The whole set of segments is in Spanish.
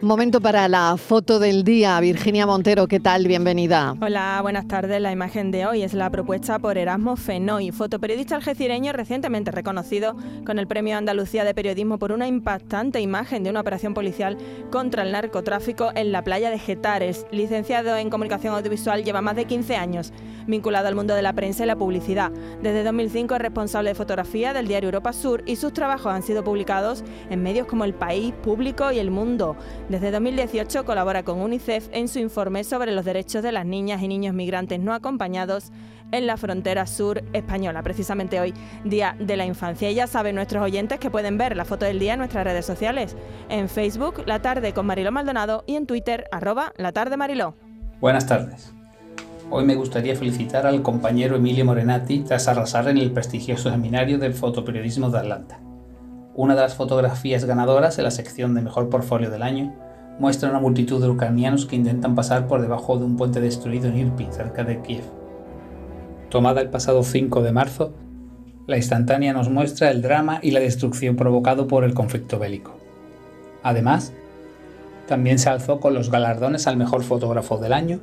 Momento para la foto del día. Virginia Montero, ¿qué tal? Bienvenida. Hola, buenas tardes. La imagen de hoy es la propuesta por Erasmo Fenoy, fotoperiodista algecireño recientemente reconocido con el Premio Andalucía de Periodismo por una impactante imagen de una operación policial contra el narcotráfico en la playa de Getares. Licenciado en Comunicación Audiovisual, lleva más de 15 años vinculado al mundo de la prensa y la publicidad. Desde 2005 es responsable de fotografía del diario Europa Sur y sus trabajos han sido publicados en medios como El País, Público y El Mundo. Desde 2018 colabora con UNICEF en su informe sobre los derechos de las niñas y niños migrantes no acompañados en la frontera sur española, precisamente hoy, Día de la Infancia. Y ya saben nuestros oyentes que pueden ver la foto del día en nuestras redes sociales, en Facebook, La Tarde con Mariló Maldonado y en Twitter, arroba La Tarde Mariló. Buenas tardes. Hoy me gustaría felicitar al compañero Emilio Morenati tras arrasar en el prestigioso seminario del fotoperiodismo de Atlanta. Una de las fotografías ganadoras en la sección de Mejor Portfolio del Año muestra una multitud de ucranianos que intentan pasar por debajo de un puente destruido en Irpin, cerca de Kiev. Tomada el pasado 5 de marzo, la instantánea nos muestra el drama y la destrucción provocado por el conflicto bélico. Además, también se alzó con los galardones al mejor fotógrafo del año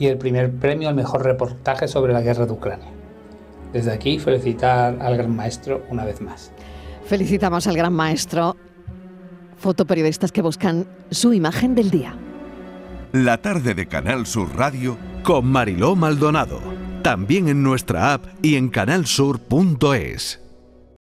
y el primer premio al mejor reportaje sobre la guerra de Ucrania. Desde aquí felicitar al gran maestro una vez más. Felicitamos al gran maestro fotoperiodistas que buscan su imagen del día. La tarde de Canal Sur Radio con Mariló Maldonado. También en nuestra app y en canalsur.es.